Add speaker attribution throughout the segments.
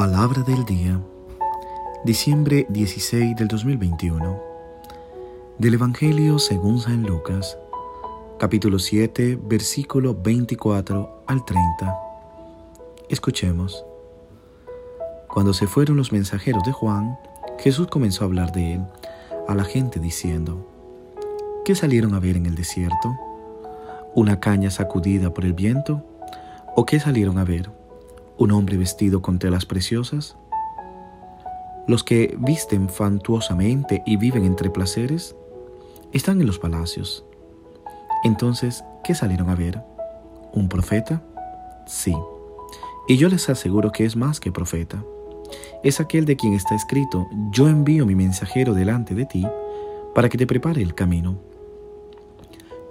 Speaker 1: Palabra del día, diciembre 16 del 2021, del Evangelio según San Lucas, capítulo 7, versículo 24 al 30. Escuchemos. Cuando se fueron los mensajeros de Juan, Jesús comenzó a hablar de él a la gente diciendo, ¿qué salieron a ver en el desierto? ¿Una caña sacudida por el viento? ¿O qué salieron a ver? Un hombre vestido con telas preciosas? Los que visten fantuosamente y viven entre placeres están en los palacios. Entonces, ¿qué salieron a ver? ¿Un profeta? Sí. Y yo les aseguro que es más que profeta. Es aquel de quien está escrito, yo envío mi mensajero delante de ti para que te prepare el camino.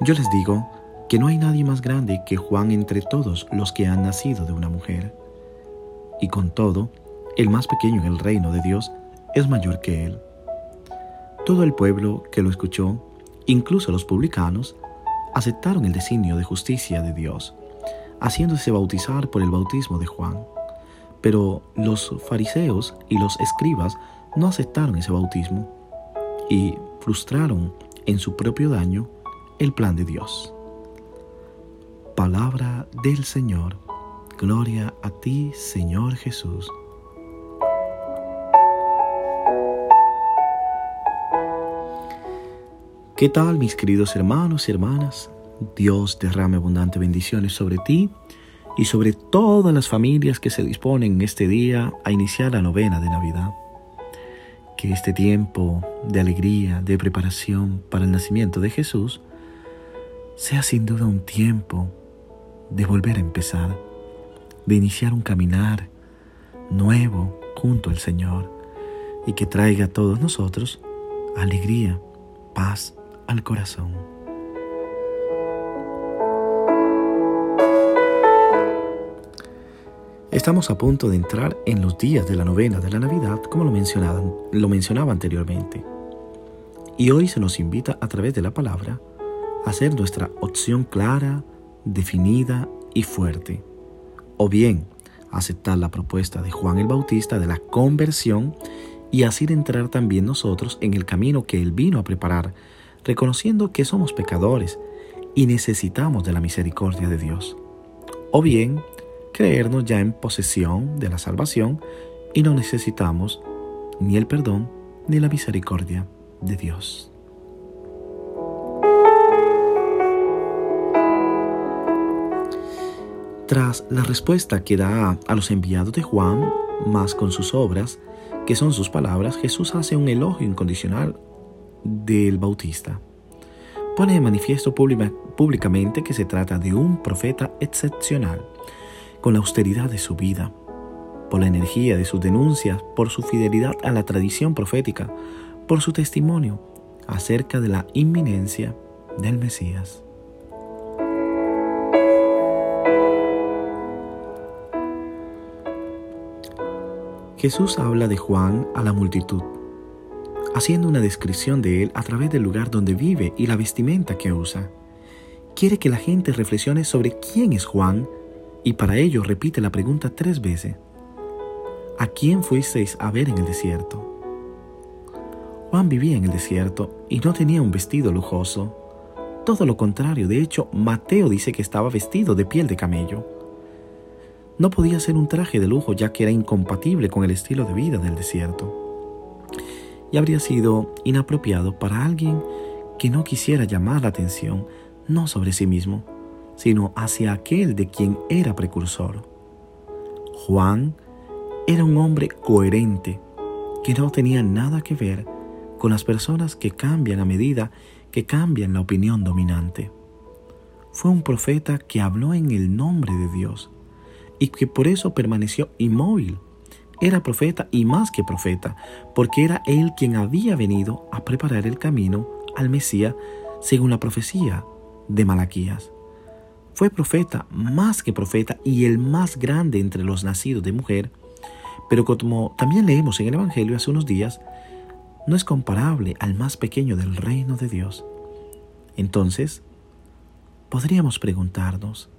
Speaker 1: Yo les digo que no hay nadie más grande que Juan entre todos los que han nacido de una mujer y con todo, el más pequeño en el reino de Dios es mayor que él. Todo el pueblo que lo escuchó, incluso los publicanos, aceptaron el designio de justicia de Dios, haciéndose bautizar por el bautismo de Juan. Pero los fariseos y los escribas no aceptaron ese bautismo y frustraron en su propio daño el plan de Dios. Palabra del Señor. Gloria a ti, Señor Jesús. ¿Qué tal, mis queridos hermanos y hermanas? Dios derrame abundantes bendiciones sobre ti y sobre todas las familias que se disponen en este día a iniciar la novena de Navidad. Que este tiempo de alegría, de preparación para el nacimiento de Jesús, sea sin duda un tiempo de volver a empezar de iniciar un caminar nuevo junto al Señor y que traiga a todos nosotros alegría, paz al corazón. Estamos a punto de entrar en los días de la novena de la Navidad, como lo, mencionaba anteriormente. Y hoy se nos invita a través de la palabra a hacer nuestra opción clara, definida y fuerte o bien aceptar la propuesta de Juan el Bautista de la conversión y así entrar también nosotros en el camino que Él vino a preparar, reconociendo que somos pecadores y necesitamos de la misericordia de Dios. O bien creernos ya en posesión de la salvación y no necesitamos ni el perdón ni la misericordia de Dios. Tras la respuesta que da a los enviados de Juan, más con sus obras, que son sus palabras, Jesús hace un elogio incondicional del Bautista. Pone de manifiesto públicamente que se trata de un profeta excepcional, con la austeridad de su vida, por la energía de sus denuncias, por su fidelidad a la tradición profética, por su testimonio acerca de la inminencia del Mesías. Jesús habla de Juan a la multitud, haciendo una descripción de él a través del lugar donde vive y la vestimenta que usa. Quiere que la gente reflexione sobre quién es Juan y para ello repite la pregunta tres veces. ¿A quién fuisteis a ver en el desierto? Juan vivía en el desierto y no tenía un vestido lujoso. Todo lo contrario, de hecho, Mateo dice que estaba vestido de piel de camello no podía ser un traje de lujo ya que era incompatible con el estilo de vida del desierto. Y habría sido inapropiado para alguien que no quisiera llamar la atención no sobre sí mismo, sino hacia aquel de quien era precursor. Juan era un hombre coherente que no tenía nada que ver con las personas que cambian a medida que cambian la opinión dominante. Fue un profeta que habló en el nombre de Dios y que por eso permaneció inmóvil. Era profeta y más que profeta, porque era él quien había venido a preparar el camino al Mesías según la profecía de Malaquías. Fue profeta más que profeta y el más grande entre los nacidos de mujer, pero como también leemos en el Evangelio hace unos días, no es comparable al más pequeño del reino de Dios. Entonces, podríamos preguntarnos,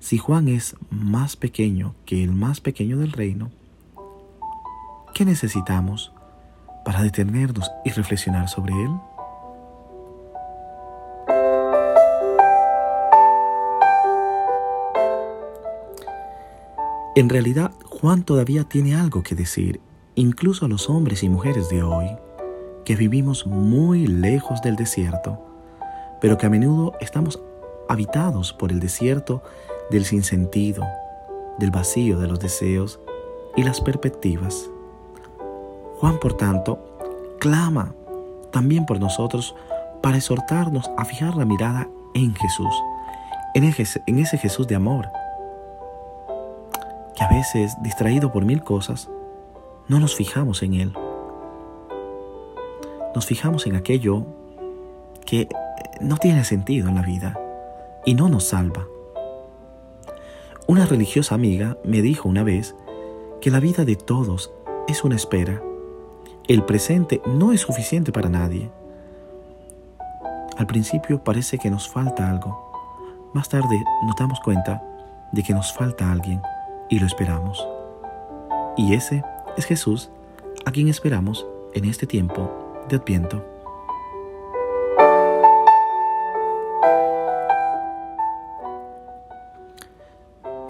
Speaker 1: si Juan es más pequeño que el más pequeño del reino, ¿qué necesitamos para detenernos y reflexionar sobre Él? En realidad, Juan todavía tiene algo que decir, incluso a los hombres y mujeres de hoy, que vivimos muy lejos del desierto, pero que a menudo estamos habitados por el desierto del sinsentido, del vacío de los deseos y las perspectivas. Juan, por tanto, clama también por nosotros para exhortarnos a fijar la mirada en Jesús, en ese, Jesús de amor, que a veces, distraído por mil cosas, no nos fijamos en Él. Nos fijamos en aquello que no tiene sentido en la vida y no nos salva. Una religiosa amiga me dijo una vez que la vida de todos es una espera. El presente no es suficiente para nadie. Al principio parece que nos falta algo. Más tarde nos damos cuenta de que nos falta alguien y lo esperamos. Y ese es Jesús a quien esperamos en este tiempo de Adviento.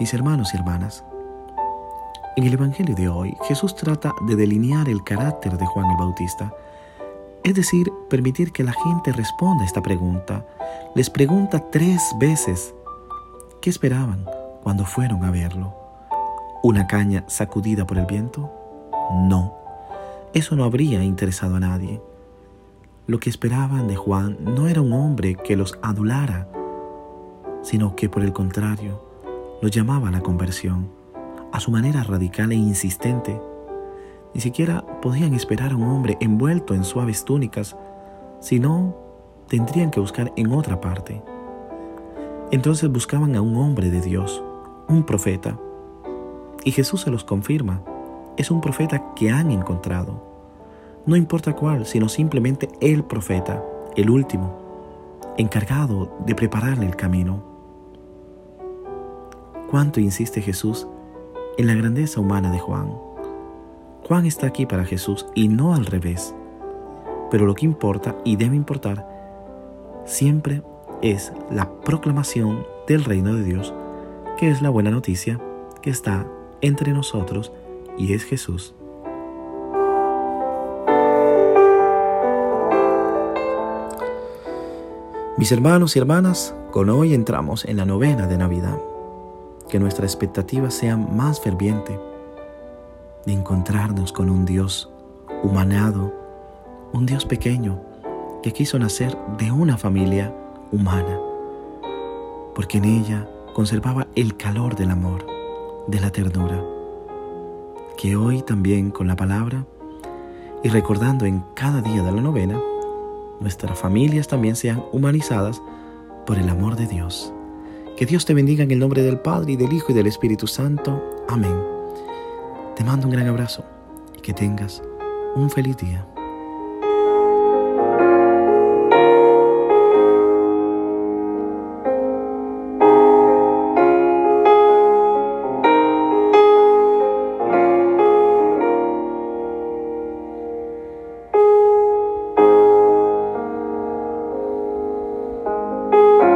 Speaker 1: Mis hermanos y hermanas, en el Evangelio de hoy Jesús trata de delinear el carácter de Juan el Bautista, es decir, permitir que la gente responda a esta pregunta. Les pregunta tres veces, ¿qué esperaban cuando fueron a verlo? ¿Una caña sacudida por el viento? No, eso no habría interesado a nadie. Lo que esperaban de Juan no era un hombre que los adulara, sino que por el contrario, lo llamaba a la conversión, a su manera radical e insistente. Ni siquiera podían esperar a un hombre envuelto en suaves túnicas, sino tendrían que buscar en otra parte. Entonces buscaban a un hombre de Dios, un profeta. Y Jesús se los confirma. Es un profeta que han encontrado. No importa cuál, sino simplemente el profeta, el último, encargado de prepararle el camino cuánto insiste Jesús en la grandeza humana de Juan. Juan está aquí para Jesús y no al revés. Pero lo que importa y debe importar siempre es la proclamación del reino de Dios, que es la buena noticia que está entre nosotros y es Jesús. Mis hermanos y hermanas, con hoy entramos en la novena de Navidad que nuestra expectativa sea más ferviente de encontrarnos con un Dios humanado, un Dios pequeño que quiso nacer de una familia humana, porque en ella conservaba el calor del amor, de la ternura, que hoy también con la palabra y recordando en cada día de la novena, nuestras familias también sean humanizadas por el amor de Dios. Que Dios te bendiga en el nombre del Padre y del Hijo y del Espíritu Santo. Amén. Te mando un gran abrazo y que tengas un feliz día.